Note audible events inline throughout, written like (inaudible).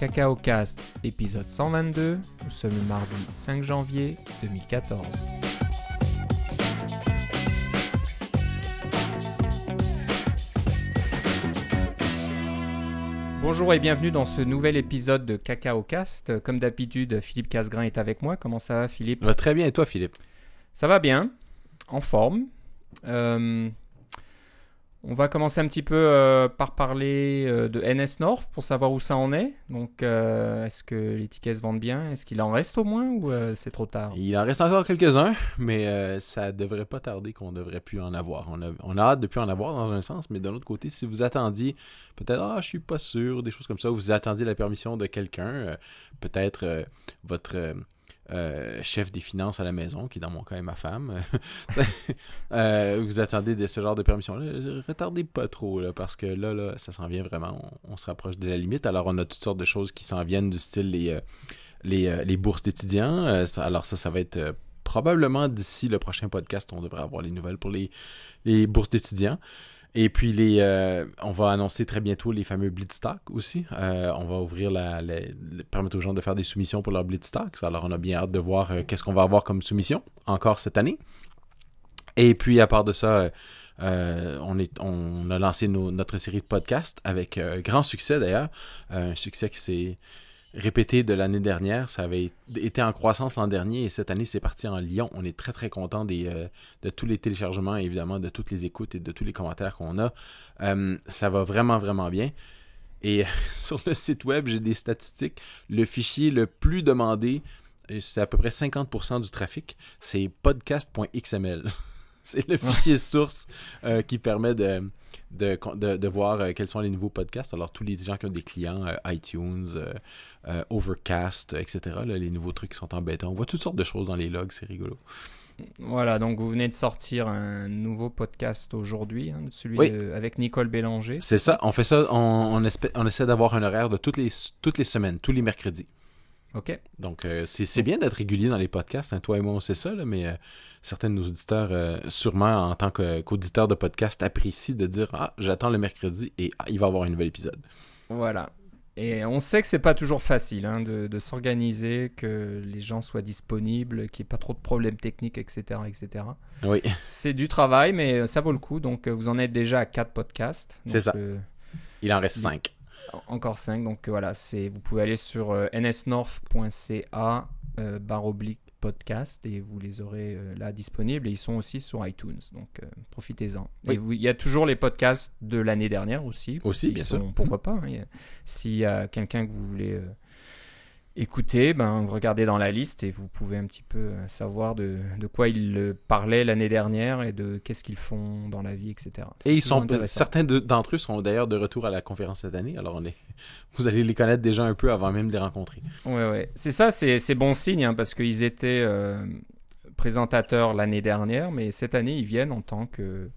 Cacao Cast, épisode 122. Nous sommes le mardi 5 janvier 2014. Bonjour et bienvenue dans ce nouvel épisode de Cacao Cast. Comme d'habitude, Philippe Casgrain est avec moi. Comment ça va, Philippe? Va très bien, et toi, Philippe? Ça va bien, en forme. Euh, on va commencer un petit peu euh, par parler euh, de NS North pour savoir où ça en est. Donc, euh, est-ce que les tickets se vendent bien? Est-ce qu'il en reste au moins ou c'est trop tard? Il en reste encore quelques-uns, mais ça devrait pas tarder qu'on devrait plus en avoir. On a, hâte de plus en avoir dans un sens, mais d'un autre côté, si vous attendiez peut-être ah je suis pas sûr, des choses comme ça, vous attendiez la permission de quelqu'un, peut-être votre euh, chef des finances à la maison, qui dans mon cas est ma femme, (laughs) euh, vous attendez de ce genre de permission-là, retardez pas trop, là, parce que là, là, ça s'en vient vraiment, on, se rapproche de la limite. Alors, on a toutes sortes de choses qui s'en viennent, du style les, euh, les, les bourses d'étudiants. Alors, ça, ça va être probablement d'ici le prochain podcast, on devrait avoir les nouvelles pour les, les bourses d'étudiants. Et puis les, euh, on va annoncer très bientôt les fameux Blitzstock aussi. Euh, on va ouvrir la, permettre aux gens de faire des soumissions pour leur Blitzstock. Alors on a bien hâte de voir euh, qu'est-ce qu'on va avoir comme soumission encore cette année. Et puis à part de ça, on, a lancé notre série de podcasts avec grand succès d'ailleurs. Un succès qui s'est répété de l'année dernière. Ça avait été en croissance l'an dernier et cette année c'est parti en Lyon. On est très très content des, euh, de tous les téléchargements évidemment de toutes les écoutes et de tous les commentaires qu'on a. Euh, ça va vraiment vraiment bien. Et (laughs) sur le site web, j'ai des statistiques. Le fichier le plus demandé, euh, c'est à peu près 50% du trafic, c'est podcast.xml. (laughs) (laughs) C'est le fichier source euh, qui permet de, de, de, de voir euh, quels sont les nouveaux podcasts. Alors, tous les gens qui ont des clients, euh, iTunes, Overcast, etc., là, les nouveaux trucs qui sont embêtants. On voit toutes sortes de choses dans les logs, c'est rigolo. Voilà, donc vous venez de sortir un nouveau podcast aujourd'hui, hein, celui Oui. de- avec Nicole Bélanger. C'est ça, on fait ça, on, on essaie d'avoir un horaire de toutes les, toutes les semaines, tous les mercredis. OK. Donc, euh, c'est bien d'être régulier dans les podcasts. Hein. Toi et moi, on sait ça, mais euh, certains de nos auditeurs, euh, sûrement en tant qu'auditeurs de podcast, apprécient de dire Ah, j'attends le mercredi et ah, il va y avoir un nouvel épisode. Voilà. Et on sait que c'est pas toujours facile hein, de, s'organiser, que les gens soient disponibles, qu'il n'y ait pas trop de problèmes techniques, etc. etc. Oui. C'est du travail, mais euh, ça vaut le coup. Donc, vous en êtes déjà à 4 podcasts. C'est ça. Il en reste 5 encore 5. Donc euh, voilà, c'est vous pouvez aller sur euh, nsnorth.ca euh, barre oblique podcast et vous les aurez là disponibles et ils sont aussi sur iTunes. Donc profitez-en. Oui. Il y a toujours les podcasts de l'année dernière aussi. Aussi, bien sont- sûr. Pourquoi pas. hein, S'il y a quelqu'un que vous voulez écouter, ben, regardez dans la liste et vous pouvez un petit peu euh, savoir de, de quoi ils euh, parlaient l'année dernière et de qu'est-ce qu'ils font dans la vie, etc. Et ils sont certains de- d'entre eux sont d'ailleurs de retour à la conférence cette année. Alors, on est, (laughs) vous allez les connaître déjà un peu avant même de les rencontrer. Ouais, ouais. C'est ça, c'est c'est bon signe, hein, parce qu'ils étaient euh, présentateurs l'année dernière, mais cette année, ils viennent en tant que,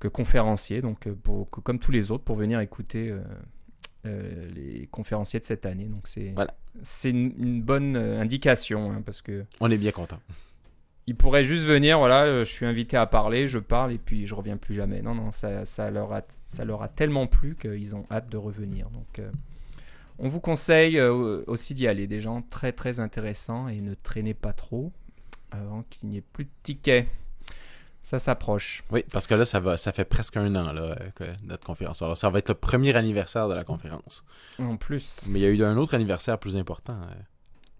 que conférenciers, donc pour, comme tous les autres, pour venir écouter euh, euh, les conférenciers de cette année. Donc c'est Voilà. c'est une, une bonne euh, indication, hein, parce que On est bien contents. ils pourraient juste venir, voilà, euh, je suis invité à parler, je parle et puis je reviens plus jamais. Non, non, ça, ça, leur, a, ça leur a tellement plu qu'ils ont hâte de revenir. Donc, euh, on vous conseille euh, aussi d'y aller. Des gens très, très intéressants et ne traînez pas trop avant qu'il n'y ait plus de tickets. Ça s'approche. Oui, parce que là, ça, va, ça fait presque un an, là, que notre conférence. Alors, ça va être le premier anniversaire de la conférence. En plus, Mais il y a eu un autre anniversaire plus important. euh,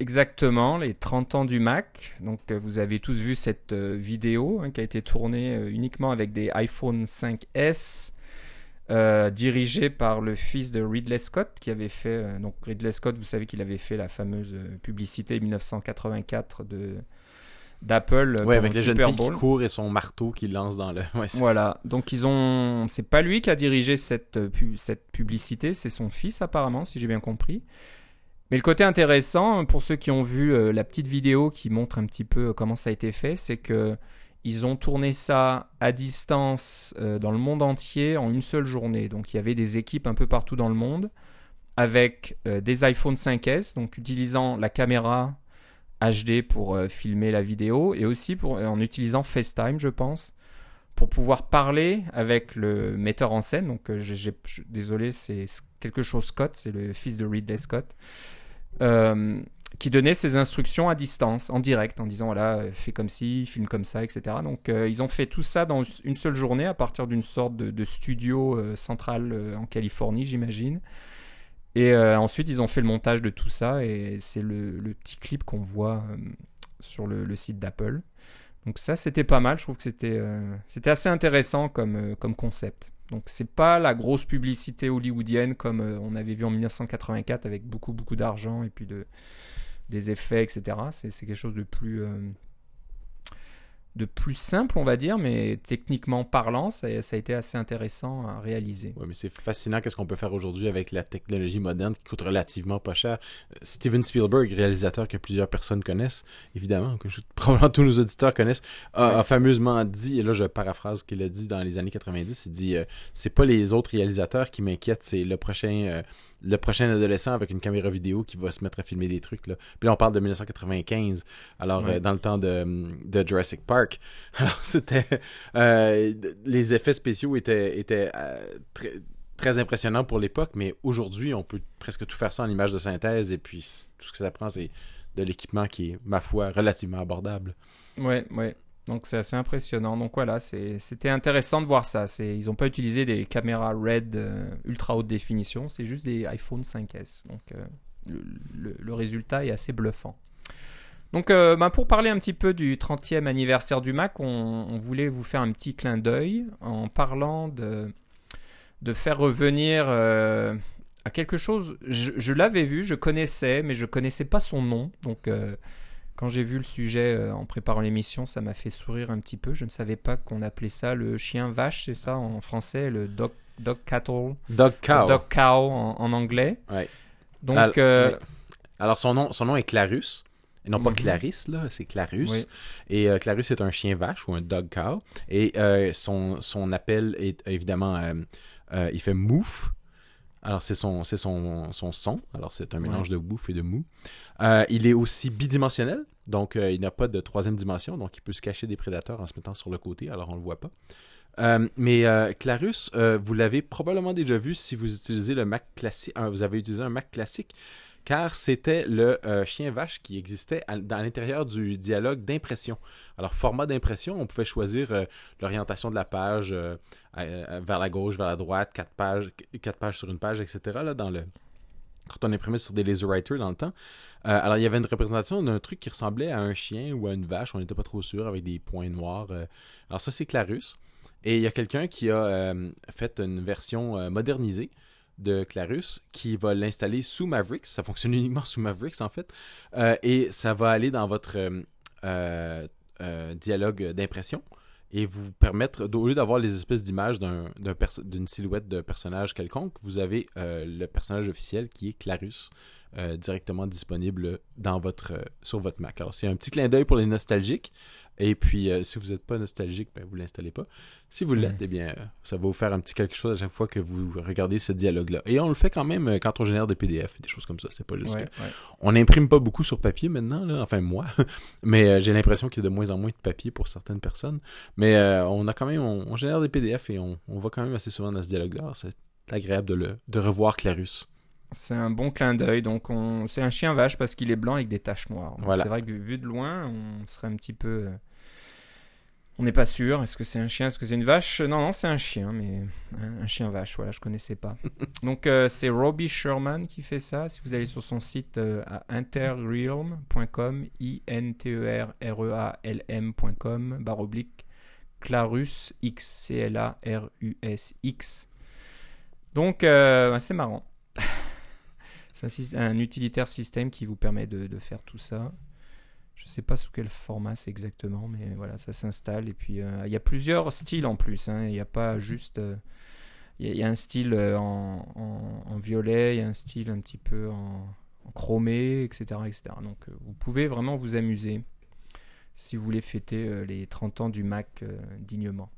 exactement, les 30 ans du Mac. Donc, euh, vous avez tous vu cette euh, vidéo hein, qui a été tournée uniquement avec des iPhone 5S. euh, dirigée par le fils de Ridley Scott qui avait fait euh, donc Ridley Scott vous savez qu'il avait fait la fameuse publicité 1984 de d'Apple euh, Ouais, avec le Super filles qui Bowl. courent et son marteau qui lance dans le. (laughs) Ouais, Voilà, donc ils ont. C'est pas lui qui a dirigé cette, euh, cette publicité, c'est son fils apparemment, si j'ai bien compris. Mais le côté intéressant, pour ceux qui ont vu euh, la petite vidéo qui montre un petit peu comment ça a été fait, c'est que ils ont tourné ça à distance euh, dans le monde entier en une seule journée. Donc il y avait des équipes un peu partout dans le monde avec euh, des iPhone 5S, donc utilisant la caméra HD pour euh, filmer la vidéo et aussi pour, euh, en utilisant FaceTime, je pense, pour pouvoir parler avec le metteur en scène. Donc, euh, désolé, c'est quelque chose Scott, c'est le fils de Ridley Scott, qui donnait ses instructions à distance, en direct, en disant voilà, fais comme ci, filme comme ça, etc. Donc, ils ont fait tout ça dans une seule journée à partir d'une sorte de, studio central en Californie, j'imagine. Et euh, ensuite, ils ont fait le montage de tout ça et c'est le, petit clip qu'on voit euh, sur le, site d'Apple. Donc ça, c'était pas mal. Je trouve que c'était euh, assez intéressant comme, comme concept. Donc c'est pas la grosse publicité hollywoodienne comme on avait vu en 1984 avec beaucoup beaucoup d'argent et puis de des effets, etc. C'est quelque chose de plus de plus simple, on va dire, mais techniquement parlant, ça, ça a été assez intéressant à réaliser. Ouais, mais c'est fascinant qu'est-ce qu'on peut faire aujourd'hui avec la technologie moderne qui coûte relativement pas cher. Euh, Steven Spielberg, réalisateur que plusieurs personnes connaissent, évidemment, que je- (laughs) probablement tous nos auditeurs connaissent, a, a fameusement dit, et là je paraphrase ce qu'il a dit dans les années 90, il dit euh, c'est pas les autres réalisateurs qui m'inquiètent, c'est le prochain euh, le prochain adolescent avec une caméra vidéo qui va se mettre à filmer des trucs. Là. Puis là, on parle de 1995, alors Ouais. euh, dans le temps de, de Jurassic Park. (laughs) Alors, c'était... euh, les effets spéciaux étaient, étaient euh, très, très impressionnants pour l'époque, mais aujourd'hui, on peut presque tout faire ça en image de synthèse, et puis tout ce que ça prend, c'est de l'équipement qui est, ma foi, relativement abordable. Ouais, ouais. Donc c'est assez impressionnant. Donc voilà, c'était intéressant de voir ça. Ils n'ont pas utilisé des caméras RED euh, ultra haute définition, c'est juste des iPhone 5S. Donc euh, le, résultat est assez bluffant. Donc euh, ben, pour parler un petit peu du 30e anniversaire du Mac, on, voulait vous faire un petit clin d'œil en parlant de, faire revenir à quelque chose. Je, l'avais vu, je connaissais, mais je connaissais pas son nom. Donc quand j'ai vu le sujet euh, en préparant l'émission, ça m'a fait sourire un petit peu. Je ne savais pas qu'on appelait ça le chien vache, c'est ça en français, le dog, dog cattle, Dog Cow. dog cow en, en anglais. Ouais. Donc, Alors, euh, oui. Alors, son nom, son nom est Clarus. Et non pas Mhm. Clarisse, là, c'est Clarus. Oui. Et euh, Clarus est un chien vache ou un dog cow. Et euh, son, son appel est évidemment, il fait mouf. Alors, c'est son, c'est son, son son. Alors, c'est un mélange de wouf et de mou. Euh, il est aussi bidimensionnel. Donc, euh, il n'a pas de troisième dimension. Donc, il peut se cacher des prédateurs en se mettant sur le côté. Alors, on ne le voit pas. Euh, mais Clarus, vous l'avez probablement déjà vu si vous utilisez le Mac classique. vous avez utilisé un Mac classique, car c'était le euh, chien vache qui existait à, dans l'intérieur du dialogue d'impression. Alors, format d'impression, on pouvait choisir euh, l'orientation de la page euh, vers la gauche, vers la droite, quatre pages, quatre pages sur une page, etc. Là, dans le quand on imprimait sur des laserwriters dans le temps. Euh, alors, il y avait une représentation d'un truc qui ressemblait à un chien ou à une vache, on n'était pas trop sûr, avec des points noirs. euh. Alors, ça, c'est Clarus. Et il y a quelqu'un qui a euh, fait une version modernisée de Clarus qui va l'installer sous Mavericks. Ça fonctionne uniquement sous Mavericks, en fait. Et ça va aller dans votre dialogue d'impression et vous permettre, au lieu d'avoir les espèces d'images d'une silhouette de personnage quelconque, vous avez euh, le personnage officiel qui est Clarus euh, directement disponible dans votre, euh, sur votre Mac. Alors, c'est un petit clin d'œil pour les nostalgiques. Et puis, euh, si vous n'êtes pas nostalgique, ben, vous l'installez pas. Si vous l'êtes, eh bien, ça va vous faire un petit quelque chose à chaque fois que vous regardez ce dialogue-là. Et on le fait quand même quand on génère des PDF et des choses comme ça. C'est pas juste ouais, que- ouais. on n'imprime pas beaucoup sur papier maintenant, là. enfin moi, (laughs) mais j'ai l'impression qu'il y a de moins en moins de papier pour certaines personnes. Mais on a quand même, on, on génère des PDF et on, on va quand même assez souvent dans ce dialogue-là. C'est agréable de, le, de revoir Clarus. C'est un bon clin d'œil. Donc, on... c'est un chien vache parce qu'il est blanc avec des taches noires. Voilà. C'est vrai que vu de loin, on serait un petit peu. euh, On n'est pas sûr. Est-ce que c'est un chien Est-ce que c'est une vache? Non, non, c'est un chien, mais un un chien vache. Voilà, je connaissais pas. (laughs) Donc, euh, c'est Robbie Sherman qui fait ça. Si vous allez sur son site euh, à interrealm.com, I-N-T-E-R-R-E-A-L-M.com, barre oblique, Clarus X, C-L-A-R-U-S-X. Donc, euh, c'est marrant. C'est un, utilitaire système qui vous permet de, de faire tout ça. Je ne sais pas sous quel format c'est exactement, mais voilà, ça s'installe. Et puis, euh, il y a plusieurs styles en plus. hein. Il n'y a pas juste. euh, Il y, a- il y a un style euh, en, en- en violet, il y a un style un petit peu en, en chromé, etc. etc. Donc, vous pouvez vraiment vous amuser si vous voulez fêter euh, les 30 ans du Mac dignement.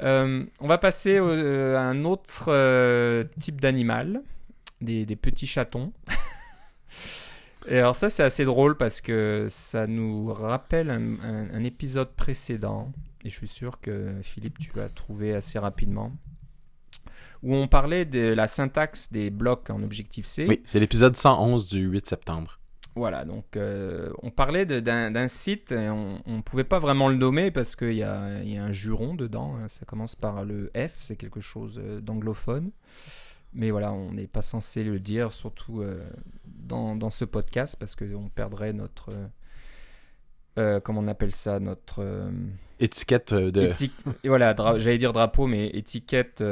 On va passer à un autre type d'animal, des, des petits chatons. (laughs) Et alors ça c'est assez drôle parce que ça nous rappelle un, un- un épisode précédent et je suis sûr que Philippe, tu vas trouver assez rapidement. Où on parlait de la syntaxe des blocs en Objective-C. Oui, c'est l'épisode 111 du 8 septembre. Voilà, donc euh, on parlait d'un site, et on ne pouvait pas vraiment le nommer parce qu'il y a, il y a un juron dedans, hein, ça commence par le F, c'est quelque chose euh, d'anglophone. Mais voilà, on n'est pas censé le dire, surtout euh, dans, dans ce podcast, parce qu'on perdrait notre... euh, euh, comment on appelle ça Notre... Étiquette de. éti- voilà, dra- j'allais dire drapeau, mais étiquette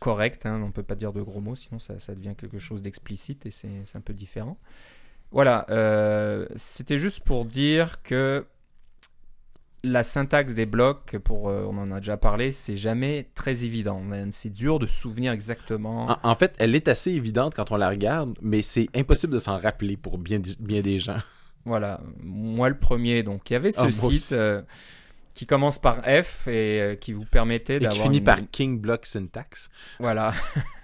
correcte. hein, on ne peut pas dire de gros mots, sinon ça, ça devient quelque chose d'explicite et c'est c'est un peu différent. Voilà, euh, c'était juste pour dire que la syntaxe des blocs, pour, euh, on en a déjà parlé, c'est jamais très évident. C'est dur de se souvenir exactement. En, en fait, elle est assez évidente quand on la regarde, mais c'est impossible de s'en rappeler pour bien, bien des gens. Voilà, moi le premier. Donc il y avait ce Ah, moi site euh, qui commence par F et euh, qui vous permettait Et qui d'avoir finit une- par King Block Syntax. Voilà.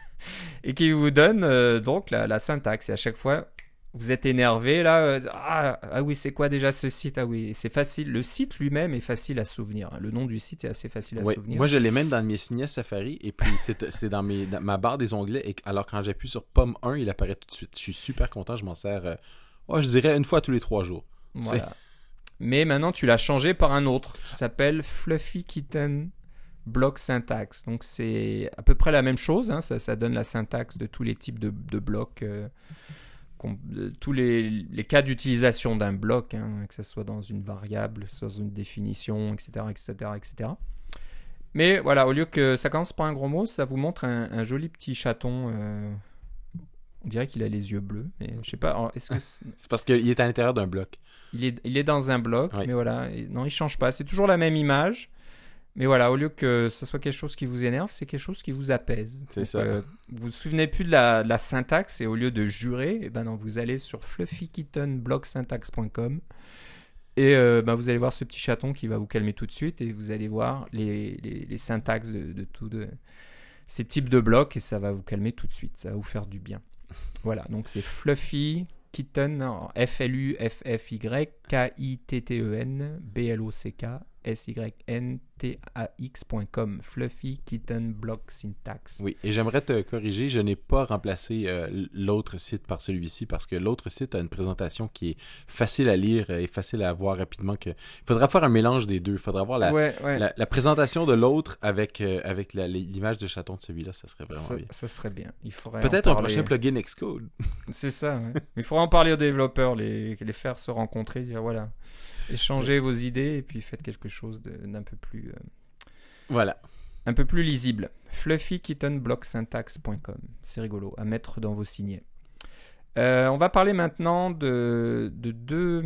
(laughs) et qui vous donne donc la, la syntaxe. Et à chaque fois, vous êtes énervé là. euh, ah, ah oui, c'est quoi déjà ce site? Ah oui, c'est facile. Le site lui-même est facile à souvenir. Le nom du site est assez facile à Ouais, souvenir. Moi, je l'ai même dans mes signets Safari, et puis c'est c'est dans, mes, dans ma barre des onglets, et alors quand j'appuie sur pomme 1, il apparaît tout de suite. Je suis super content, je m'en sers, euh, oh, je dirais une fois tous les trois jours. Voilà. Mais maintenant, tu l'as changé par un autre qui s'appelle Fluffy Kitten Block Syntax. Donc, c'est à peu près la même chose. hein. Ça, ça donne la syntaxe de tous les types de, de blocs, euh, tous les, les cas d'utilisation d'un bloc, hein, que ce soit dans une variable, soit dans une définition, etc., etc., etc. Mais voilà, au lieu que ça commence par un gros mot, ça vous montre un, un joli petit chaton. euh, on dirait qu'il a les yeux bleus, mais je sais pas. alors, Est-ce que c'est- (laughs) parce qu'il est à l'intérieur d'un bloc. il est, il est dans un bloc, Oui. mais voilà, non, il change pas. C'est toujours la même image, mais voilà, au lieu que ce soit quelque chose qui vous énerve, c'est quelque chose qui vous apaise. C'est ça. euh, vous vous souvenez plus de la, de la syntaxe, et au lieu de jurer, eh ben non, vous allez sur fluffykittenblocksyntax.com et euh, ben, vous allez voir ce petit chaton qui va vous calmer tout de suite, et vous allez voir les, les, les syntaxes de, de tous de ces types de blocs, et ça va vous calmer tout de suite, ça va vous faire du bien. Voilà, donc c'est Fluffy Kitten, F-L-U-F-F-Y, K-I-T-T-E-N, B-L-O-C-K, S-Y-N-T-A-X.com, Fluffy Kitten Block Syntax. Oui, et j'aimerais te corriger, je n'ai pas remplacé euh, l'autre site par celui-ci parce que l'autre site a une présentation qui est facile à lire et facile à voir rapidement. Que... Il faudra faire un mélange des deux. Il faudra voir la, ouais, ouais. la, la présentation de l'autre avec, euh, avec l'image de chaton de celui-là. Ça serait vraiment ça, bien. ça serait bien. Il faudrait Peut-être un prochain plugin Xcode. C'est ça. ouais. Il faudra en parler aux développeurs, les, les faire se rencontrer, dire voilà, échangez vos idées et puis faites quelque chose d'un peu plus, euh, Voilà. un peu plus lisible. Fluffykittenblocksyntax.com. C'est rigolo à mettre dans vos signets. Euh, on va parler maintenant de, de deux.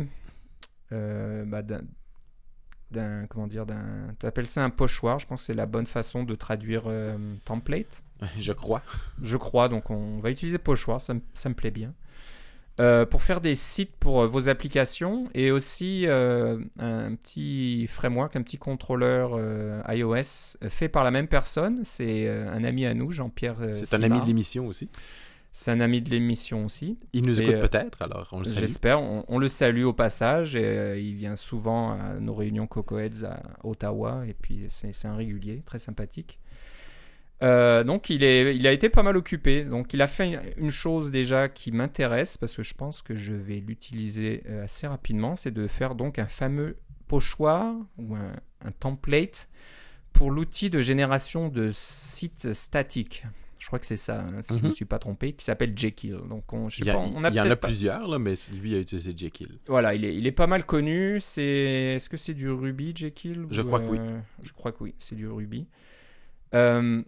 euh, bah, d'un, comment dire d'un tu appelles ça un pochoir je pense que c'est la bonne façon de traduire template Je crois. je crois. Donc on va utiliser Pochoir, ça, ça me plaît bien. Euh, pour faire des sites pour euh, vos applications et aussi euh, un petit framework, un petit contrôleur iOS fait par la même personne. C'est un ami à nous, Jean-Pierre. C'est un ami de l'émission aussi. C'est un ami de l'émission aussi. Il nous Et, écoute peut-être, alors on le salue. J'espère. On, on le salue au passage. Et, il vient souvent à nos réunions Cocoheads à Ottawa. Et puis, c'est un régulier, très sympathique. Euh, donc, il, est, il a été pas mal occupé. Donc, il a fait une, chose déjà qui m'intéresse parce que je pense que je vais l'utiliser euh, assez rapidement. C'est de faire donc un fameux pochoir ou un, un template pour l'outil de génération de sites statiques. Je crois que c'est ça, hein, si je ne me Mhm. suis pas trompé, qui s'appelle Jekyll. Donc, on, je sais Il y, a- pas, on a il y en a pas- plusieurs, là, mais lui a utilisé Jekyll. voilà, il est, il est pas mal connu. C'est, est-ce que c'est du Ruby, Jekyll Je ou, crois que oui. euh, Je crois que oui, c'est du Ruby. Euh,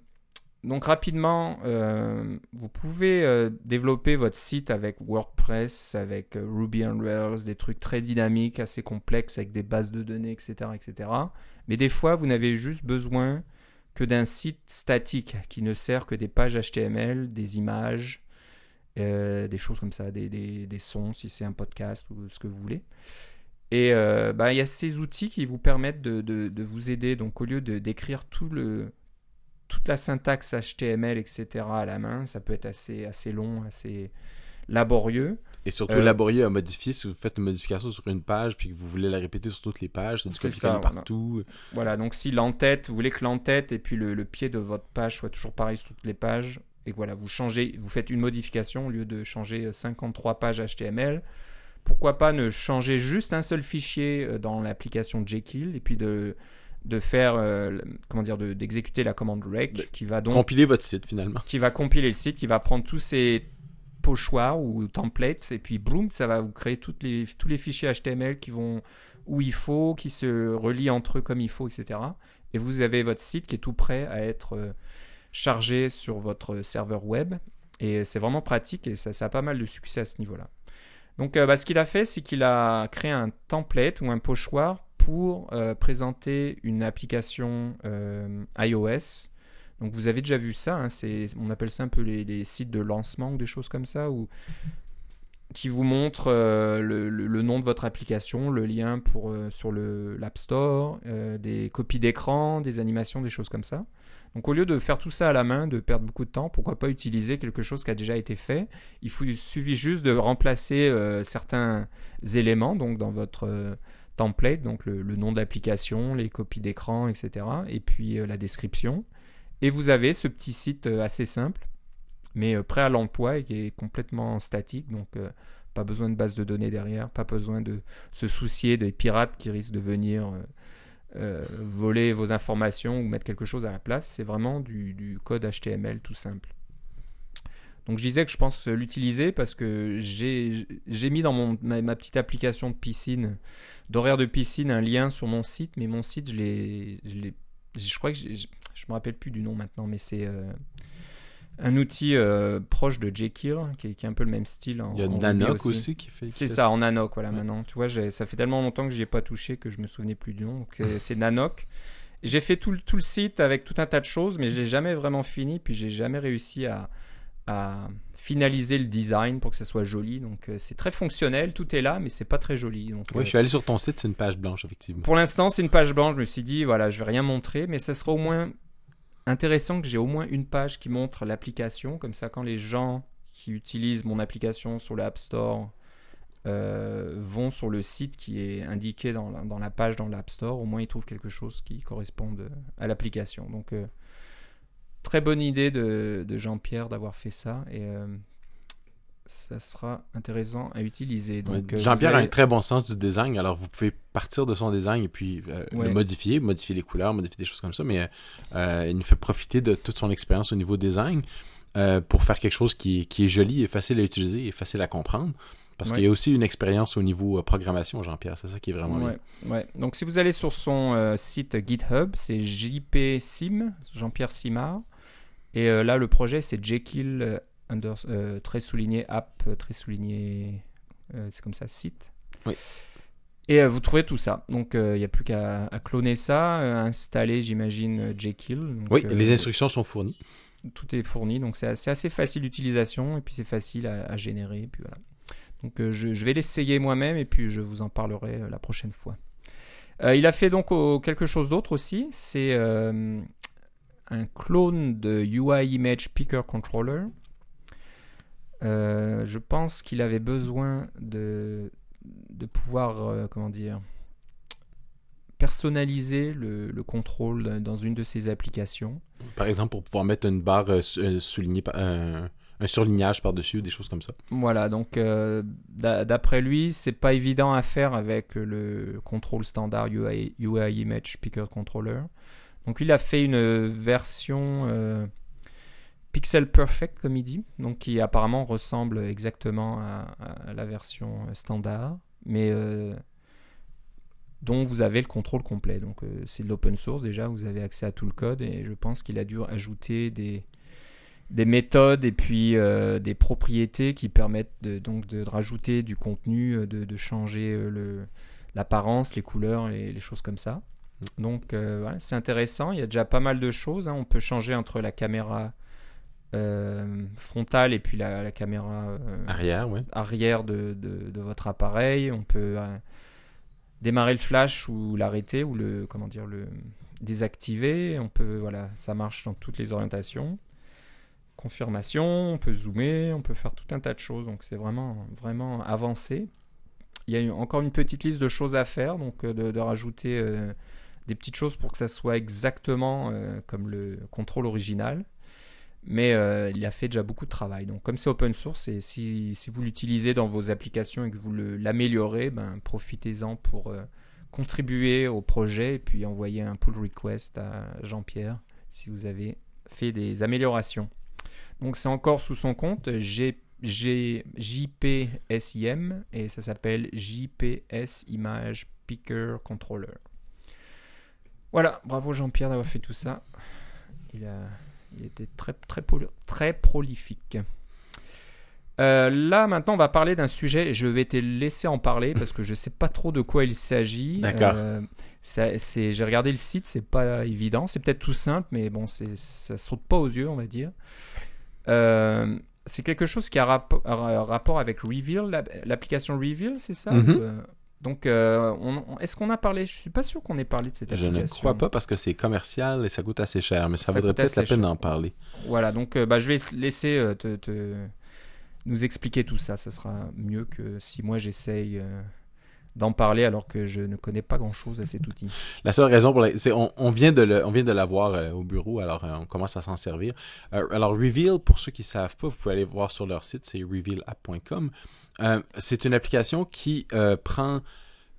donc rapidement, euh, vous pouvez euh, développer votre site avec WordPress, avec euh, Ruby on Rails, des trucs très dynamiques, assez complexes, avec des bases de données, etc., etc. Mais des fois, vous n'avez juste besoin que d'un site statique qui ne sert que des pages HTML, des images, des choses comme ça, des, sons si c'est un podcast ou ce que vous voulez. Et bah, il y a ces outils qui vous permettent de, vous aider. Donc au lieu d'écrire tout le, toute la syntaxe HTML, etc. à la main, ça peut être assez, assez long, assez laborieux. Et surtout Euh, laborieux à modifier si vous faites une modification sur une page puis que vous voulez la répéter sur toutes les pages, c'est du ça, partout. Voilà, donc si l'entête, vous voulez que l'entête et puis le, le pied de votre page soit toujours pareil sur toutes les pages, et que voilà, vous changez, vous faites une modification au lieu de changer 53 pages HTML, pourquoi pas ne changer juste un seul fichier euh, dans l'application Jekyll et puis de, de faire, euh, comment dire, de- d'exécuter la commande rec De- qui va donc Compiler votre site finalement. qui va compiler le site, qui va prendre tous ces pochoirs ou templates et puis boum, ça va vous créer toutes les, tous les fichiers HTML qui vont où il faut, qui se relient entre eux comme il faut, etc. Et vous avez votre site qui est tout prêt à être euh, chargé sur votre serveur web. Et c'est vraiment pratique et ça, ça a pas mal de succès à ce niveau-là. Donc euh, bah, ce qu'il a fait, c'est qu'il a créé un template ou un pochoir pour euh, présenter une application euh, iOS donc vous avez déjà vu ça, hein, on appelle ça un peu les, sites de lancement ou des choses comme ça, où, qui vous montrent euh, le, nom de votre application, le lien pour, sur le, l'App Store, des copies d'écran, des animations, des choses comme ça. Donc au lieu de faire tout ça à la main, de perdre beaucoup de temps, pourquoi pas utiliser quelque chose qui a déjà été fait? Il, il suffit juste de remplacer certains éléments donc dans votre template, donc le, nom de l'application, les copies d'écran, etc. Et puis euh, la description. Et vous avez ce petit site euh, assez simple, mais euh, prêt à l'emploi et qui est complètement statique. Donc, pas besoin de base de données derrière, pas besoin de se soucier des pirates qui risquent de venir voler vos informations ou mettre quelque chose à la place. C'est vraiment du code HTML tout simple. Donc je disais que je pense l'utiliser parce que j'ai mis dans mon, ma, ma petite application de piscine, d'horaire de piscine, un lien sur mon site, mais mon site, je l'ai, je je crois que je me rappelle plus du nom maintenant, mais c'est euh, un outil euh, proche de Jekyll qui est, qui est un peu le même style. En, Il y a Nanoc aussi. qui fait. C'est ça, en Nanoc, voilà, Ouais. maintenant. Tu vois, ça fait tellement longtemps que j'y ai pas touché que je me souvenais plus du nom. Euh, (laughs) c'est Nanoc. J'ai fait tout, le- tout le site avec tout un tas de choses, mais j'ai jamais vraiment fini, puis j'ai jamais réussi à, à finaliser le design pour que ça soit joli. Donc, euh, c'est très fonctionnel, tout est là, mais c'est pas très joli. Donc, Oui, euh, je suis allé sur ton site, c'est une page blanche, effectivement. pour l'instant, c'est une page blanche. Je me suis dit, voilà, je vais rien montrer, mais ça sera au moins intéressant que j'ai au moins une page qui montre l'application. Comme ça, quand les gens qui utilisent mon application sur l'App Store euh, vont sur le site qui est indiqué dans la, dans la page dans l'App Store, au moins ils trouvent quelque chose qui corresponde à l'application. Donc, très bonne idée de, de Jean-Pierre d'avoir fait ça. Et. euh, ça sera intéressant à utiliser. Donc, euh, Jean-Pierre a un très bon sens du design, alors vous pouvez partir de son design et puis euh, Ouais. le modifier, modifier les couleurs, modifier des choses comme ça, mais euh, il nous fait profiter de toute son expérience au niveau design euh, pour faire quelque chose qui est joli et facile à utiliser et facile à comprendre. Parce Ouais. qu'il y a aussi une expérience au niveau euh, programmation, Jean-Pierre, c'est ça qui est vraiment bien. Ouais, ouais. Donc si vous allez sur son euh, site GitHub, c'est JP Sim, Jean-Pierre Simard. Et euh, là, le projet, c'est Jekyll euh, under, très souligné app, très souligné, c'est comme ça, site. Oui. Et vous trouvez tout ça. Donc il n'y a plus qu'à à cloner ça, installer, j'imagine, Jekyll. Donc, Oui, les instructions sont fournies. tout est fourni, donc c'est assez, assez facile d'utilisation et puis c'est facile à, à générer. Et puis voilà. Donc euh, je, vais l'essayer moi-même et puis je vous en parlerai euh, la prochaine fois. Euh, il a fait donc au- quelque chose d'autre aussi, c'est euh, un clone de UI Image Picker Controller. Euh, je pense qu'il avait besoin de, de pouvoir, euh, comment dire, personnaliser le, le contrôle dans une de ses applications. Par exemple, pour pouvoir mettre une barre euh, euh, soulignée, par- un, surlignage par-dessus, des choses comme ça. Voilà, donc euh, d'a- d'après lui, c'est pas évident à faire avec le contrôle standard UI, UI Image Picker Controller. Donc il a fait une version euh, Pixel Perfect, comme il dit, donc qui apparemment ressemble exactement à, la version standard, mais euh, dont vous avez le contrôle complet. Donc c'est de l'open source déjà, vous avez accès à tout le code et je pense qu'il a dû ajouter des, des méthodes et puis euh, des propriétés qui permettent de, donc de, de rajouter du contenu, euh, de, de changer euh, le- l'apparence, les couleurs, les, les choses comme ça. Donc euh, voilà, c'est intéressant, il y a déjà pas mal de choses. hein. On peut changer entre la caméra euh, frontale et puis la, la caméra Arrière, oui. arrière de, de- votre appareil. On peut démarrer le flash ou l'arrêter ou le comment dire le désactiver. On peut voilà, ça marche dans toutes les orientations. Confirmation, on peut zoomer, on peut faire tout un tas de choses. Donc c'est vraiment, vraiment avancé. Il y a encore une petite liste de choses à faire, donc de, de rajouter des petites choses pour que ça soit exactement comme le contrôle original mais euh, il a fait déjà beaucoup de travail. Donc, comme c'est open source, et si, si vous l'utilisez dans vos applications et que vous l'améliorez, ben, profitez-en pour euh, contribuer au projet et puis envoyer un pull request à Jean-Pierre si vous avez fait des améliorations. Donc, c'est encore sous son compte G, JPSIM et ça s'appelle JPS Image Picker Controller. Voilà, bravo Jean-Pierre d'avoir fait tout ça. Il a il était très, très, très prolifique. Euh, là, maintenant, on va parler d'un sujet. Je vais te laisser en parler parce que je ne sais pas trop de quoi il s'agit. (laughs) D'accord. Euh, j'ai regardé le site, c'est pas évident. C'est peut-être tout simple, mais bon, ça saute pas aux yeux, on va dire. Euh, c'est quelque chose qui a rapport avec Reveal, l'application Reveal, c'est ça mm-hmm. Donc, euh, est-ce qu'on a parlé Je suis pas sûr qu'on ait parlé de cette application. Je ne crois pas parce que c'est commercial et ça coûte assez cher, mais ça, vaudrait peut-être la peine d'en parler. Voilà, donc euh, bah, je vais laisser euh, te, nous expliquer tout ça. Ce sera mieux que si moi j'essaye d'en parler alors que je ne connais pas grand-chose à cet outil. La seule raison pour c'est on, on, vient de on vient de l'avoir au bureau, alors on commence à s'en servir. alors Reveal, pour ceux qui ne savent pas, vous pouvez aller voir sur leur site, c'est revealapp.com. Euh, c'est une application qui euh, prend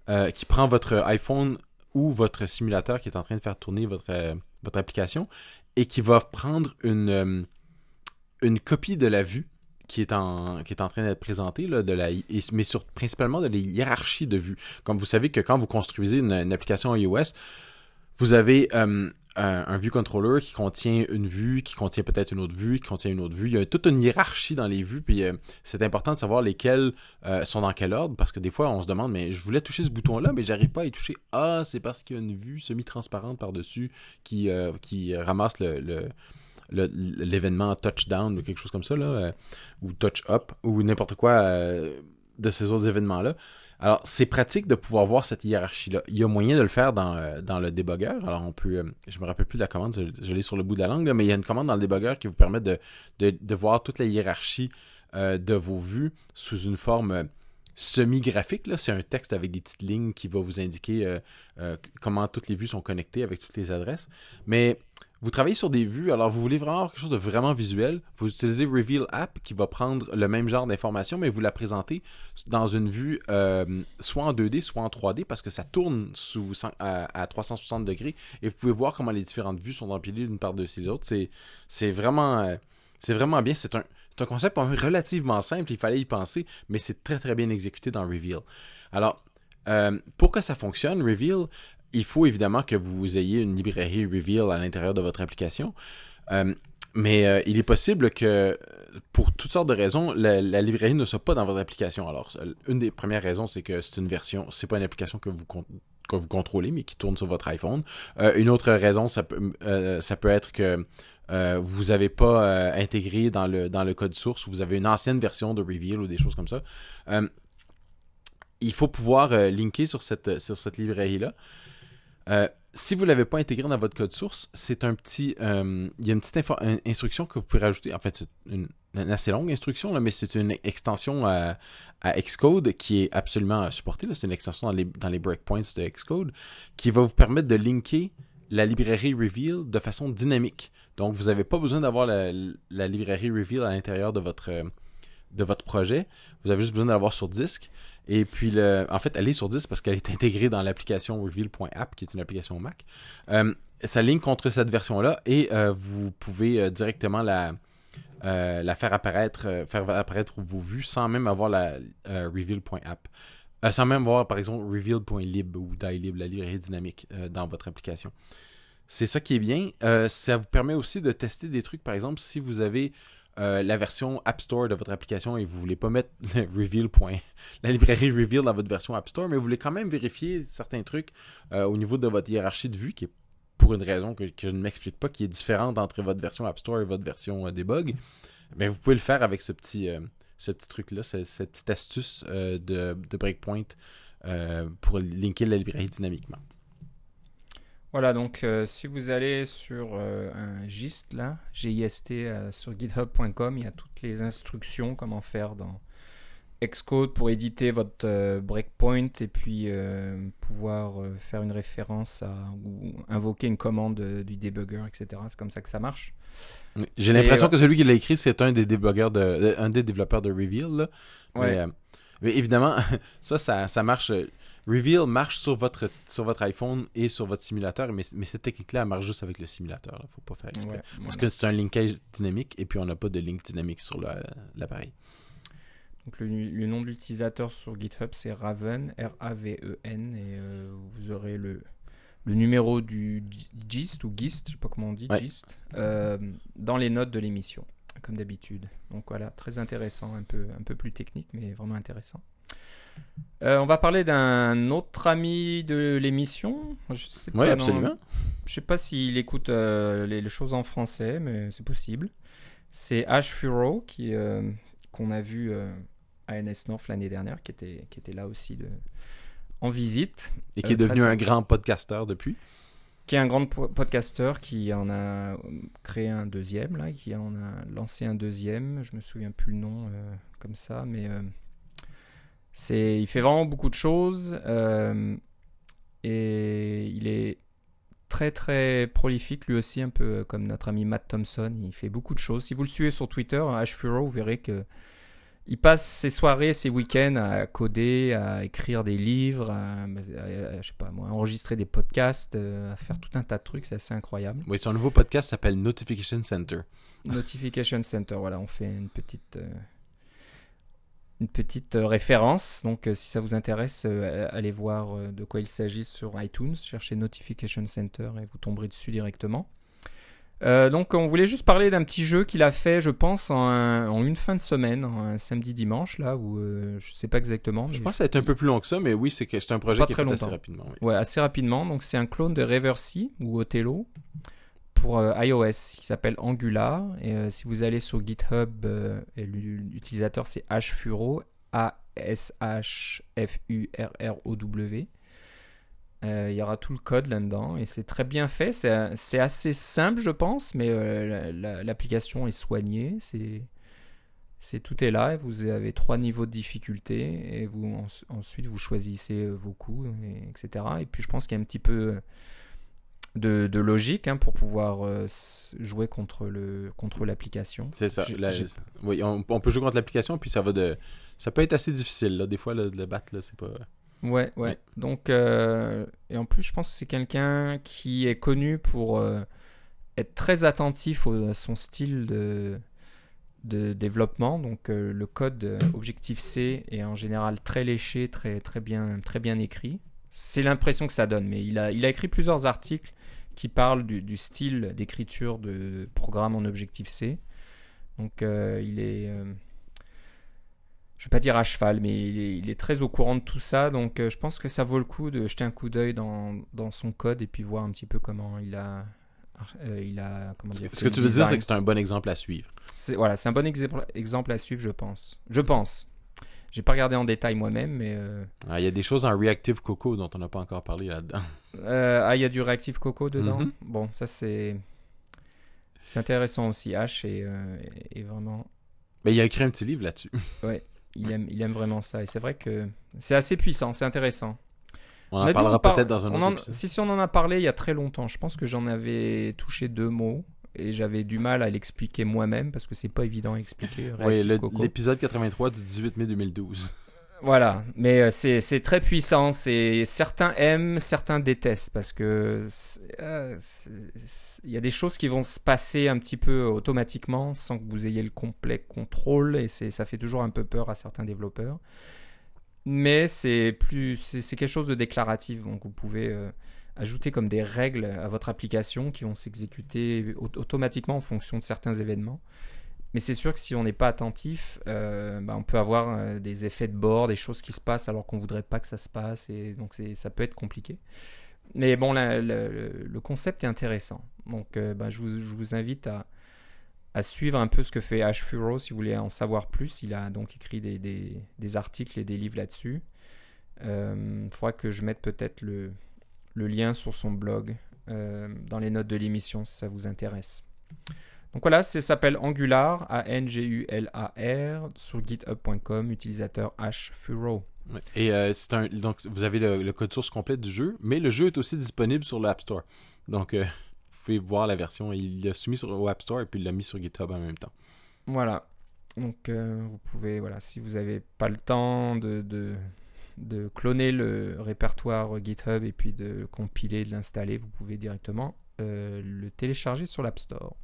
euh, votre iPhone ou votre simulateur qui est en train de faire tourner votre, application et qui va prendre une copie de la vue qui est en, qui est en train d'être présentée, là, de la, mais principalement de la hiérarchie de vues. Comme vous savez que quand vous construisez une, application iOS, vous avez un, view controller qui contient une vue, qui contient peut-être une autre vue, qui contient une autre vue. Il y a toute une hiérarchie dans les vues, puis euh, c'est important de savoir lesquelles euh, sont dans quel ordre, parce que des fois on se demande, mais je voulais toucher ce bouton-là, mais j'arrive pas à y toucher. Ah, c'est parce qu'il y a une vue semi-transparente par-dessus qui, euh, qui ramasse le, l'événement touchdown ou quelque chose comme ça, là, ou touch up, ou n'importe quoi de ces autres événements-là. Alors, c'est pratique de pouvoir voir cette hiérarchie-là. Il y a moyen de le faire dans, euh, dans le débogueur. Alors, on peut, euh, je me rappelle plus de la commande, je, l'ai sur le bout de la langue, mais il y a une commande dans le débogueur qui vous permet de, de, voir toute la hiérarchie euh, de vos vues sous une forme semi-graphique. C'est un texte avec des petites lignes qui va vous indiquer comment toutes les vues sont connectées avec toutes les adresses. Mais vous travaillez sur des vues, alors vous voulez vraiment avoir quelque chose de vraiment visuel. Vous utilisez Reveal App qui va prendre le même genre d'information, mais vous la présentez dans une vue euh, soit en 2D, soit en 3D, parce que ça tourne à, 360 degrés. Et vous pouvez voir comment les différentes vues sont empilées l'une par-dessus l'autre. C'est vraiment, euh, c'est vraiment bien. C'est un, un concept relativement simple, il fallait y penser, mais c'est très très bien exécuté dans Reveal. Alors, euh, pour que ça fonctionne, Reveal, il faut évidemment que vous ayez une librairie Reveal à l'intérieur de votre application. Euh, mais euh, il est possible que, pour toutes sortes de raisons, la, librairie ne soit pas dans votre application. Alors, une des premières raisons, c'est que c'est une version, c'est pas une application que vous, contrôlez, mais qui tourne sur votre iPhone. Euh, une autre raison, ça peut, être que vous n'avez pas intégré dans le, code source, ou vous avez une ancienne version de Reveal ou des choses comme ça. il faut pouvoir linker sur cette, sur cette librairie-là. Euh, si vous ne l'avez pas intégré dans votre code source, c'est un petit. Euh, il y a une petite instruction que vous pouvez rajouter. En fait, c'est une, assez longue instruction, mais c'est une extension à, Xcode qui est absolument supportée. C'est une extension dans les, dans les breakpoints de Xcode qui va vous permettre de linker la librairie Reveal de façon dynamique. Donc, vous n'avez pas besoin d'avoir la, librairie Reveal à l'intérieur de votre, de votre projet. Vous avez juste besoin de l'avoir sur disque. Et puis, le, en fait, elle est sur 10 parce qu'elle est intégrée dans l'application reveal.app, qui est une application Mac. Euh, ça ligne contre cette version-là et euh, vous pouvez euh, directement la, faire apparaître, faire apparaître vos vues sans même avoir la reveal.app. sans même avoir, par exemple, reveal.lib ou dylib, la librairie dynamique dans votre application. C'est ça qui est bien. ça vous permet aussi de tester des trucs, par exemple, si vous avez euh, la version App Store de votre application et vous voulez pas mettre (laughs) Reveal. la librairie Reveal dans votre version App Store, mais vous voulez quand même vérifier certains trucs euh, au niveau de votre hiérarchie de vue, qui est pour une raison que, je ne m'explique pas, qui est différente entre votre version App Store et votre version euh, debug. Mais vous pouvez le faire avec ce petit, ce petit truc-là, cette petite astuce de, breakpoint pour linker la librairie dynamiquement. Voilà, donc euh, si vous allez sur euh, un GIST, là, GIST, euh, sur github.com, il y a toutes les instructions comment faire dans Xcode pour éditer votre breakpoint et puis pouvoir faire une référence à, ou invoquer une commande du debugger, etc. C'est comme ça que ça marche. J'ai l'impression que celui qui l'a écrit, c'est un des débuggeurs de, un des développeurs de Reveal. là. Ouais. Mais, mais évidemment, (laughs) ça, ça, ça marche. Reveal marche sur votre, sur votre iPhone et sur votre simulateur, mais, mais cette technique-là, marche juste avec le simulateur. Là. Faut pas faire exprès. Ouais, Parce que c'est un linkage dynamique et puis on n'a pas de link dynamique sur l'appareil. Donc le, le nom de l'utilisateur sur GitHub c'est Raven, R-A-V-E-N, et euh, vous aurez le, le numéro du GIST ou GIST, je sais pas comment on dit, Ouais. GIST, euh, dans les notes de l'émission, comme d'habitude. Donc voilà, très intéressant, un peu, un peu plus technique, mais vraiment intéressant. Euh, on va parler d'un autre ami de l'émission. Je sais pas, absolument. je sais pas s'il écoute euh, les, les choses en français, mais c'est possible. C'est Ash Furo qui euh, qu'on a vu à NS North l'année dernière, qui était qui était là aussi de, en visite, Et qui est devenu un grand podcasteur depuis. qui est un grand po- podcasteur qui en a créé un deuxième là, qui en a lancé un deuxième. Je me souviens plus le nom comme ça, mais c'est il fait vraiment beaucoup de choses euh, et il est très très prolifique lui aussi, un peu euh, comme notre ami Matt Thompson. Il fait beaucoup de choses. Si vous le suivez sur Twitter, Ashfuro, vous verrez que il passe ses soirées, ses week-ends à coder, à écrire des livres, à, à- à- je sais pas moi, à enregistrer des podcasts, euh, à faire tout un tas de trucs. C'est assez incroyable. Oui, son nouveau podcast s'appelle Notification Center. Notification Center, voilà, on fait une petite, euh, une petite euh, référence. Donc, euh, si ça vous intéresse, euh, allez voir de quoi il s'agit sur iTunes. Cherchez Notification Center et vous tomberez dessus directement. Euh, donc, on voulait juste parler d'un petit jeu qu'il a fait, je pense, en, un- en une fin de semaine, un samedi-dimanche, là, où euh, je sais pas exactement. Je pense que ça va être un peu plus long que ça, mais oui, c'est un projet Pas qui est très fait assez rapidement. oui. Ouais, assez rapidement. Donc, c'est un clone de Reversy ou Othello pour euh, iOS qui s'appelle Angular. Et euh, si vous allez sur GitHub, euh, l'utilisateur c'est hfuro, A-S-H-F-U-R-R-O-W. Il y aura tout le code là-dedans et c'est très bien fait. C'est assez simple, je pense, mais la- la- l'application est soignée. C'est c'est tout est là. Vous avez trois niveaux de difficulté et vous en- ensuite vous choisissez vos coups, et, etc. Et puis je pense qu'il y a un petit peu de, de logique hein, pour pouvoir euh, jouer contre le contre l'application. C'est ça. La- oui, on, on peut jouer contre l'application, puis ça va de. Ça peut être assez difficile, là. Des fois, là, de le battre, c'est pas. Ouais, ouais. Ouais. Donc, euh, et en plus, je pense que c'est quelqu'un qui est connu pour euh, être très attentif au- à son style de, de développement. Donc, le code euh, Objective-C est en général très léché, très, très, bien, très bien écrit. C'est l'impression que ça donne, mais il a, il a écrit plusieurs articles qui parlent du, du style d'écriture de programme en Objective-C. Donc, euh, il est. euh, je vais pas dire à cheval, mais il est, il est très au courant de tout ça, donc euh, je pense que ça vaut le coup de jeter un coup d'œil dans, dans son code et puis voir un petit peu comment il a, euh, il a comment Ce dire, que, ce tu veux dire, c'est que c'est un bon exemple à suivre. C'est voilà, c'est un bon exemple, exemple à suivre, je pense. Je pense. J'ai pas regardé en détail moi-même, mais euh, Ah, Il y a des choses en Reactive Coco dont on n'a pas encore parlé là-dedans. (laughs) euh, ah, il y a du Reactive Coco dedans? Mhm. Bon, ça c'est c'est intéressant aussi. H est, euh, est vraiment Mais il a écrit un petit livre là-dessus. (laughs) il aime, il aime vraiment ça. Et c'est vrai que c'est assez puissant, c'est intéressant. On On en parlera par- peut-être dans un autre en-. Si, si on en a parlé il y a très longtemps, je pense que j'en avais touché deux mots et j'avais du mal à l'expliquer moi-même parce que c'est pas évident à expliquer. Oui, l'épisode 83 du 18 mai 2012. (laughs) Voilà, mais euh, c'est très puissant. C'est certains aiment, certains détestent parce que euh, il y a des choses qui vont se passer un petit peu automatiquement sans que vous ayez le complet contrôle et c'est ça fait toujours un peu peur à certains développeurs. Mais c'est plus c'est quelque chose de déclaratif donc vous pouvez euh, ajouter comme des règles à votre application qui vont s'exécuter au- automatiquement en fonction de certains événements. Mais c'est sûr que si on n'est pas attentif, euh, bah, on peut avoir euh, des effets de bord, des choses qui se passent alors qu'on voudrait pas que ça se passe, et donc ça peut être compliqué. Mais bon, le, concept est intéressant. Donc euh, bah, je, vous, invite à, suivre un peu ce que fait Ash Furo si vous voulez en savoir plus. Il a donc écrit des articles et des livres là-dessus. Il faudra que je mette peut-être le, le lien sur son blog dans les notes de l'émission si ça vous intéresse. Donc voilà, ça s'appelle Angular, A-N-G-U-L-A-R, sur github.com, utilisateur hfuro. Et c'est un, donc vous avez le, code source complet du jeu, mais le jeu est aussi disponible sur l'App Store. Donc vous pouvez voir la version. Il l'a soumis sur, au App Store et puis il l'a mis sur GitHub en même temps. Voilà. Donc vous pouvez, voilà, si vous n'avez pas le temps de, de cloner le répertoire GitHub et puis de compiler, de l'installer, vous pouvez directement euh, le télécharger sur l'App Store.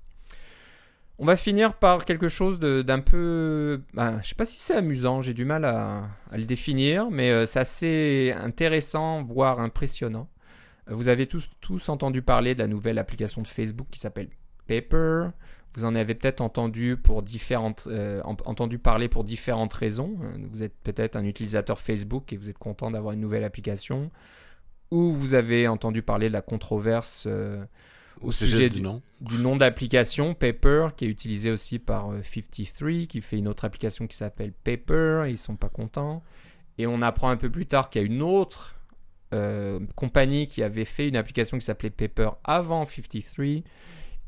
On va finir par quelque chose d'un peu... Ben, je ne sais pas si c'est amusant, j'ai du mal à, le définir, mais euh, c'est assez intéressant, voire impressionnant. Vous avez tous, tous entendu parler de la nouvelle application de Facebook qui s'appelle Paper. Vous en avez peut-être entendu, pour différentes, euh, entendu parler pour différentes raisons. Euh, vous êtes peut-être un utilisateur Facebook et vous êtes content d'avoir une nouvelle application. Ou vous avez entendu parler de la controverse euh, au, sujet, du, nom, du nom Paper, qui est utilisé aussi par 53, qui fait une autre application qui s'appelle Paper, et ils sont pas contents. Et on apprend un peu plus tard qu'il y a une autre compagnie qui avait fait une application qui s'appelait Paper avant 53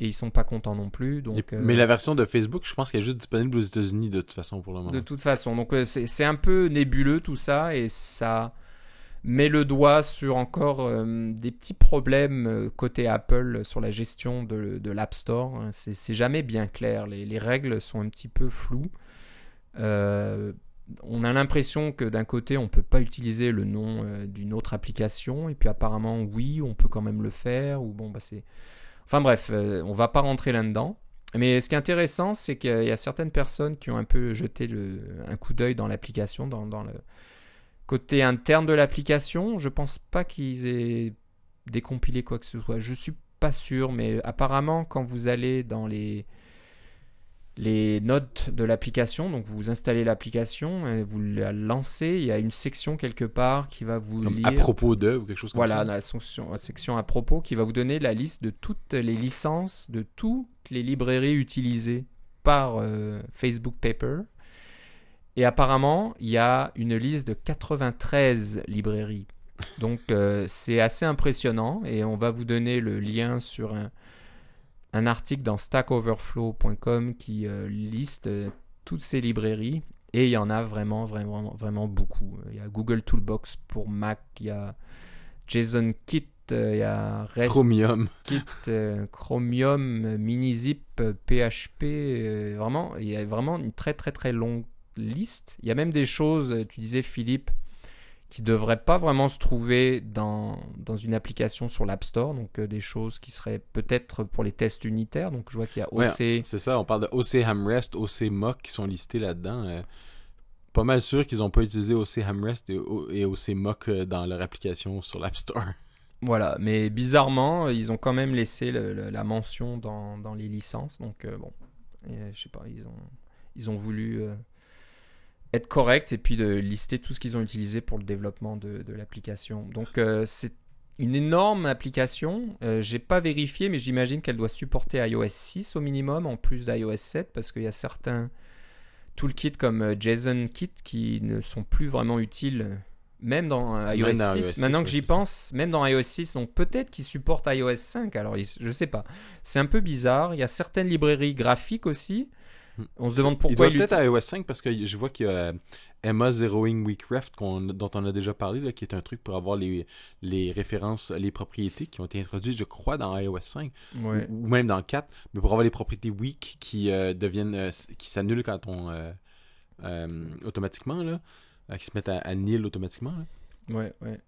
et ils sont pas contents non plus. Donc, Mais la version de Facebook, je pense qu'elle est juste disponible aux États-Unis de toute façon pour le moment. De toute façon, donc euh, c'est un peu nébuleux tout ça et ça met le doigt sur encore euh, des petits problèmes euh, côté Apple sur la gestion de, de l'App Store. C'est jamais bien clair, les, les, règles sont un petit peu floues. on a l'impression que d'un côté, on ne peut pas utiliser le nom d'une autre application, et puis apparemment, oui, on peut quand même le faire, ou bon, bah c'est Enfin bref, euh, on va pas rentrer là-dedans. Mais ce qui est intéressant, c'est qu'il y a certaines personnes qui ont un peu jeté un coup d'œil dans l'application, dans, le côté interne de l'application. Je pense pas qu'ils aient décompilé quoi que ce soit. Je suis pas sûr, mais apparemment, quand vous allez dans les les notes de l'application. Donc vous installez l'application, vous la lancez, il y a une section quelque part qui va vous lire... À propos de ou quelque chose comme voilà, ça. Voilà, la section, la section à propos qui va vous donner la liste de toutes les licences de toutes les librairies utilisées par euh, Facebook Paper. Et apparemment, il y a une liste de 93 librairies. Donc euh, c'est assez impressionnant et on va vous donner le lien sur un, un article dans stackoverflow.com qui euh, liste euh, toutes ces librairies et il y en a vraiment, vraiment, vraiment beaucoup. Il y a Google Toolbox pour Mac, il y a JSON Kit, euh, il y a REST Chromium, Kit, Chromium, Minizip, PHP. vraiment, il y a vraiment une très, très, très longue liste. Il y a même des choses, tu disais Philippe, qui ne devraient pas vraiment se trouver dans, dans une application sur l'App Store. Donc, euh, des choses qui seraient peut-être pour les tests unitaires. Donc, je vois qu'il y a OC. c'est ça, on parle de OC Hamrest, OC Mock qui sont listés là-dedans. Euh, pas mal sûr qu'ils n'ont pas utilisé OC Hamrest et, OC Mock euh, dans leur application sur l'App Store. (laughs) Voilà, mais bizarrement, ils ont quand même laissé la mention dans, dans, les licences. Donc, bon, je sais pas, ils ont, ils ont voulu être correct et puis de lister tout ce qu'ils ont utilisé pour le développement de, l'application. Donc euh, c'est une énorme application. Euh, j'ai pas vérifié, mais j'imagine qu'elle doit supporter iOS 6 au minimum, en plus d'iOS 7, parce qu'il y a certains toolkits comme euh, JSON-Kit qui ne sont plus vraiment utiles, même dans iOS 6. Maintenant que j'y pense, même dans iOS 6, donc peut-être qu'ils supportent iOS 5. Alors je sais pas. C'est un peu bizarre. Il y a certaines librairies graphiques aussi. On se demande pourquoi. Il doit peut-être à iOS 5 parce que je vois qu'il y a Emma Zeroing Weakreft dont on a déjà parlé, là, qui est un truc pour avoir les, les références, les propriétés qui ont été introduites, je crois, dans iOS 5 ou, même dans 4, mais pour avoir les propriétés weak qui euh, deviennent, euh, qui s'annulent quand on euh, automatiquement là, qui se mettent à, à nil automatiquement. Là. Ouais, ouais.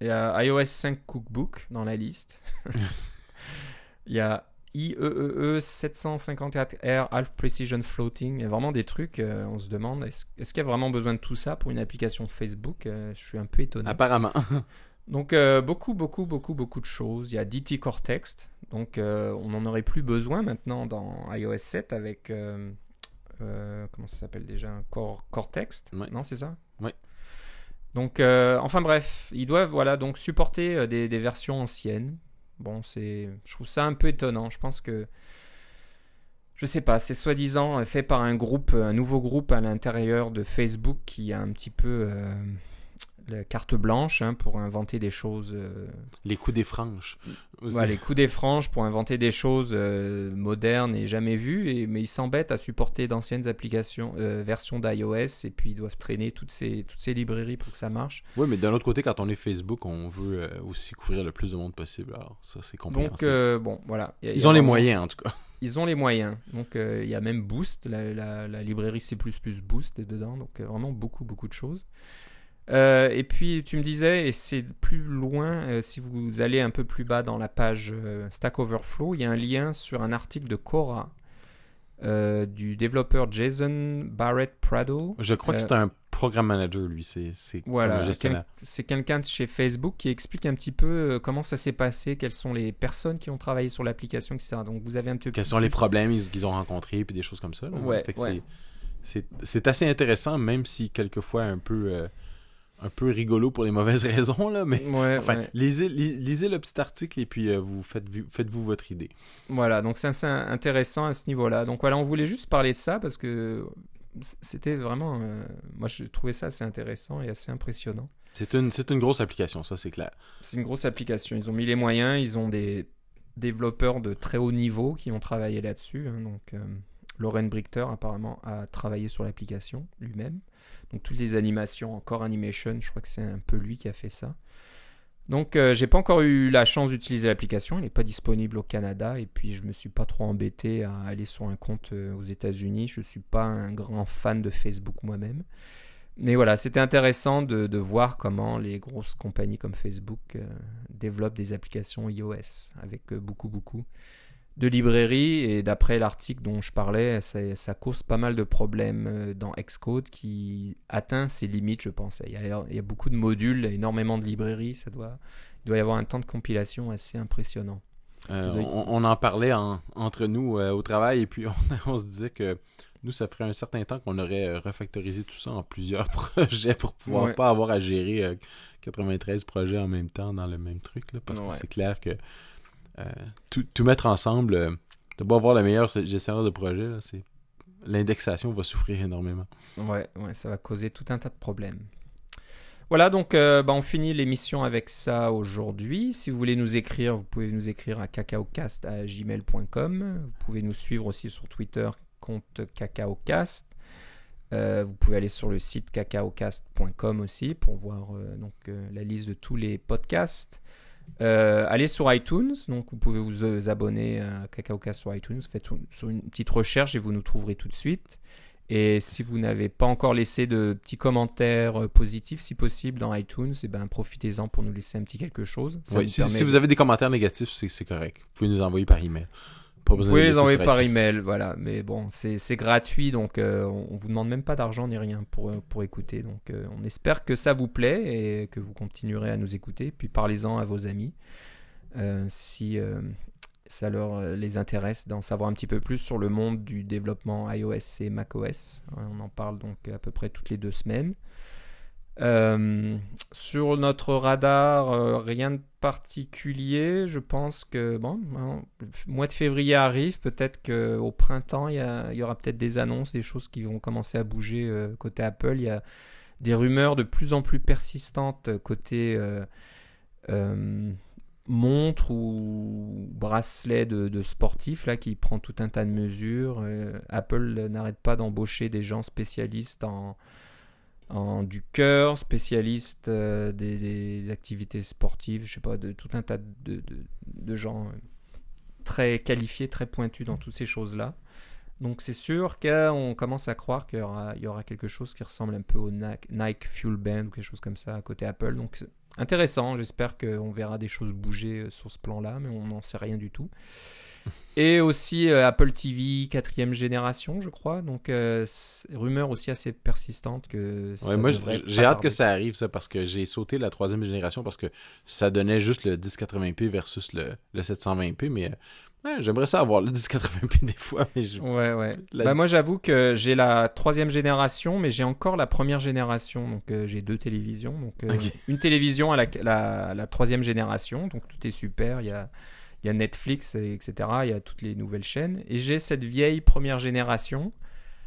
Il y a iOS 5 Cookbook dans la liste. (laughs) Il y a IEEE 754R Half Precision Floating. Il y a vraiment des trucs, euh, on se demande, est-ce qu'il y a vraiment besoin de tout ça pour une application Facebook euh, Je suis un peu étonné. Apparemment. (laughs) donc euh, beaucoup, beaucoup, beaucoup, beaucoup de choses. Il y a DT Cortex. Donc on n'en aurait plus besoin maintenant dans iOS 7 avec... comment ça s'appelle déjà Cortex Non, c'est ça? Oui. Donc, enfin bref, ils doivent voilà, donc supporter des, des versions anciennes Bon, c'est, je trouve ça un peu étonnant. Je pense que, je sais pas, c'est soi-disant fait par un groupe, un nouveau groupe à l'intérieur de Facebook qui a un petit peu euh, la carte blanche hein, pour inventer des choses. euh, Les coups des franges. Ouais, les coups des franges pour inventer des choses euh, modernes et jamais vues, et, mais ils s'embêtent à supporter d'anciennes applications, euh, versions d'iOS, et puis ils doivent traîner toutes ces, toutes ces librairies pour que ça marche. Oui, mais d'un autre côté, quand on est Facebook, on veut aussi couvrir le plus de monde possible. Alors, ça, c'est Donc, compréhensible. euh, bon, voilà. A- Ils ont les moyens, en tout cas. (laughs) Ils ont les moyens. Donc, il y a même Boost, la, la- la librairie C++ Boost est dedans, donc vraiment beaucoup, beaucoup de choses. Euh, et puis, tu me disais, et c'est plus loin, euh, si vous allez un peu plus bas dans la page euh, Stack Overflow, il y a un lien sur un article de Cora du développeur Jason Barrett Prado. Je crois que c'est un programme manager, lui. C'est Voilà, gestionnaire. quel- c'est quelqu'un de chez Facebook qui explique un petit peu comment ça s'est passé, quelles sont les personnes qui ont travaillé sur l'application, etc. Donc vous avez un petit peu Quels sont les problèmes ils- qu'ils ont rencontrés, puis des choses comme ça. Ouais, ouais. c'est- assez intéressant, même si quelquefois un peu, un peu rigolo pour les mauvaises (laughs) raisons. Là, mais Ouais, enfin, ouais. lisez, lis- lisez le petit article et puis euh, vous faites, faites-vous votre idée. Voilà, donc c'est assez intéressant à ce niveau-là. Donc voilà, on voulait juste parler de ça parce que c'était vraiment. euh, moi, je trouvais ça assez intéressant et assez impressionnant. C'est une, c'est une grosse application, ça c'est clair. C'est une grosse application. Ils ont mis les moyens, ils ont des développeurs de très haut niveau qui ont travaillé là-dessus. hein. donc, euh, Lauren Brichter, apparemment, a travaillé sur l'application lui-même. Donc, toutes les animations en Core Animation, je crois que c'est un peu lui qui a fait ça. Donc, euh, j'ai pas encore eu la chance d'utiliser l'application. Elle n'est pas disponible au Canada. Et puis, je me suis pas trop embêté à aller sur un compte euh, aux États-Unis. Je suis pas un grand fan de Facebook moi-même. Mais voilà, c'était intéressant de, de voir comment les grosses compagnies comme Facebook euh, développent des applications iOS avec euh, beaucoup, beaucoup de librairies. Et d'après l'article dont je parlais, ça, ça cause pas mal de problèmes euh, dans Xcode qui atteint ses limites, je pense. Il y a, il y a beaucoup de modules, énormément de librairies. Ça doit, il doit y avoir un temps de compilation assez impressionnant. Euh, doit on, on en parlait en- entre nous euh, au travail et puis (laughs) on, on se disait que nous, ça ferait un certain temps qu'on aurait refactorisé tout ça en plusieurs (laughs) projets pour pouvoir Ouais. pas avoir à gérer euh, 93 projets en même temps dans le même truc. Là, parce Ouais. que c'est clair que tout, tout mettre ensemble, euh, t'as beau avoir le meilleur gestionnaire de projet, l'indexation va souffrir énormément. Ouais, ouais, ça va causer tout un tas de problèmes. Voilà, donc euh, bah, on finit l'émission avec ça aujourd'hui. Si vous voulez nous écrire, vous pouvez nous écrire à cacaocast.gmail.com. Vous pouvez nous suivre aussi sur Twitter, compte cacaocast. Euh, vous pouvez aller sur le site cacaocast.com aussi pour voir euh, donc, euh, la liste de tous les podcasts. Euh, allez sur iTunes, donc vous pouvez vous euh, abonner à Cacaocast sur iTunes. Faites une- sur une petite recherche et vous nous trouverez tout de suite. Et si vous n'avez pas encore laissé de petits commentaires euh, positifs, si possible, dans iTunes, eh ben, profitez-en pour nous laisser un petit quelque chose. Ça si, permet si vous avez des commentaires négatifs, c'est correct. Vous pouvez nous envoyer par email. Pas Vous pouvez les envoyer par email, voilà. Mais bon, c'est gratuit, donc euh, on vous demande même pas d'argent ni rien pour, euh, pour écouter. Donc euh, on espère que ça vous plaît et que vous continuerez à nous écouter. Puis parlez-en à vos amis euh, si ça leur les intéresse d'en savoir un petit peu plus sur le monde du développement iOS et macOS. On en parle donc à peu près toutes les deux semaines. Euh, sur notre radar, euh, rien de particulier. Je pense que bon, hein, mois de février arrive. Peut-être qu'au printemps, il y, aura peut-être des annonces, des choses qui vont commencer à bouger euh, côté Apple. Il y a des rumeurs de plus en plus persistantes côté montre ou bracelet de, de sportif là qui prend tout un tas de mesures. Apple n'arrête pas d'embaucher des gens spécialistes en en du cœur, spécialiste euh, des, activités sportives, je sais pas, de tout un tas de, gens euh, très qualifiés, très pointus dans toutes ces choses-là. Donc c'est sûr qu'on commence à croire qu'il y aura, quelque chose qui ressemble un peu au Nike, Nike Fuel Band ou quelque chose comme ça à côté Apple. Donc intéressant, j'espère qu'on verra des choses bouger euh, sur ce plan-là, mais on n'en sait rien du tout. Et aussi euh, Apple TV quatrième génération, je crois. Donc, euh, rumeur aussi assez persistante que Ouais, moi, j'ai hâte que ça arrive, ça, parce que j'ai sauté la troisième génération parce que ça donnait juste le 1080p versus le, le 720p, mais euh, ouais, j'aimerais ça avoir le 1080p des fois, (laughs) mais je- Ouais, ouais. La- Bah, moi, j'avoue que j'ai la troisième génération, mais j'ai encore la première génération. Donc, euh, j'ai deux télévisions. Donc, une télévision à la, la, la troisième génération. Donc, tout est super. Il y a, il y a Netflix, et etc. Il y a toutes les nouvelles chaînes. Et j'ai cette vieille première génération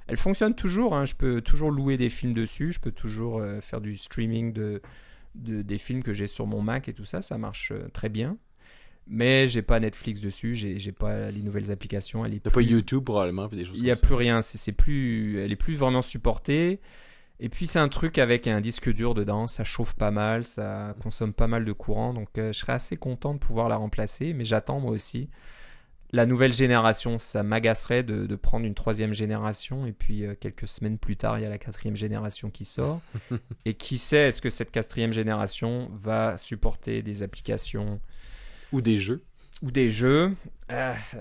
Elle fonctionne toujours, hein. je peux toujours louer des films dessus, je peux toujours euh, faire du streaming de, de- des films que j'ai sur mon Mac et tout ça, ça marche euh, très bien. Mais j'ai pas Netflix dessus, j'ai j'ai pas les nouvelles applications. Elle est pas YouTube probablement, puis des choses il n'y a ça. plus rien, c'est c'est plus, elle est plus vraiment supportée. Et puis c'est un truc avec un disque dur dedans, ça chauffe pas mal, ça consomme pas mal de courant, donc euh, je serais assez content de pouvoir la remplacer, mais j'attends moi aussi. La nouvelle génération, ça m'agacerait de, de prendre une troisième génération, et puis euh, quelques semaines plus tard, il y a la quatrième génération qui sort. (laughs) et qui sait, est-ce que cette quatrième génération va supporter des applications Ou des jeux. ou des jeux. Ça-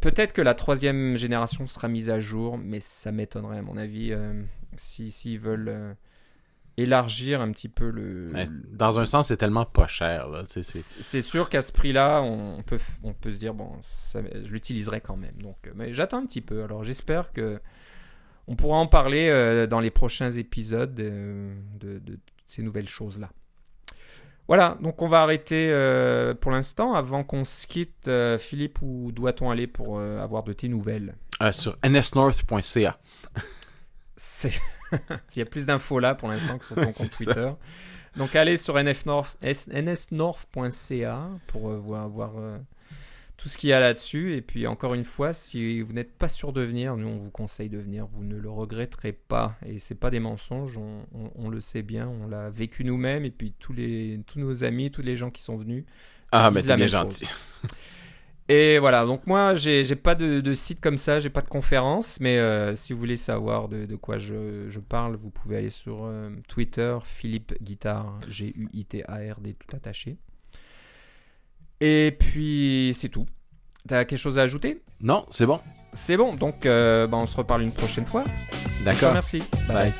Peut-être que la troisième génération sera mise à jour, mais ça m'étonnerait à mon avis euh, si s'ils veulent euh, élargir un petit peu le. Dans un sens, c'est tellement pas cher. C'est- sûr qu'à ce prix-là, on peut, on peut se dire bon, ça- je l'utiliserai quand même. Donc, euh, mais j'attends un petit peu. Alors, j'espère que on pourra en parler euh, dans les prochains épisodes euh, de, de ces nouvelles choses-là. Voilà, donc on va arrêter euh, pour l'instant. Avant qu'on se quitte, Philippe, où doit-on aller pour avoir de tes nouvelles? Sur nsnorth.ca. C'est- (laughs) Il y a plus d'infos là pour l'instant que sur ton C'est compte ça. Twitter. Donc allez sur nsnorth.ca pour euh, voir, voir, euh, tout ce qu'il y a là-dessus. Et puis encore une fois, si vous n'êtes pas sûr de venir, nous on vous conseille de venir. Vous ne le regretterez pas. Et c'est pas des mensonges, on, on- on le sait bien, on l'a vécu nous-mêmes. Et puis tous, les, tous nos amis, tous les gens qui sont venus. Ah, mais la bien gentil. (laughs) Et voilà, donc moi, j'ai pas de, de site comme ça, j'ai pas de conférence, mais euh, si vous voulez savoir de, de quoi je, je parle, vous pouvez aller sur euh, Twitter, Philippe Guitard, G-U-I-T-A-R-D, tout attaché. Et puis, c'est tout. T'as quelque chose à ajouter? Non, c'est bon. C'est bon, donc euh, bah, on se reparle une prochaine fois. D'accord. Bye. bye.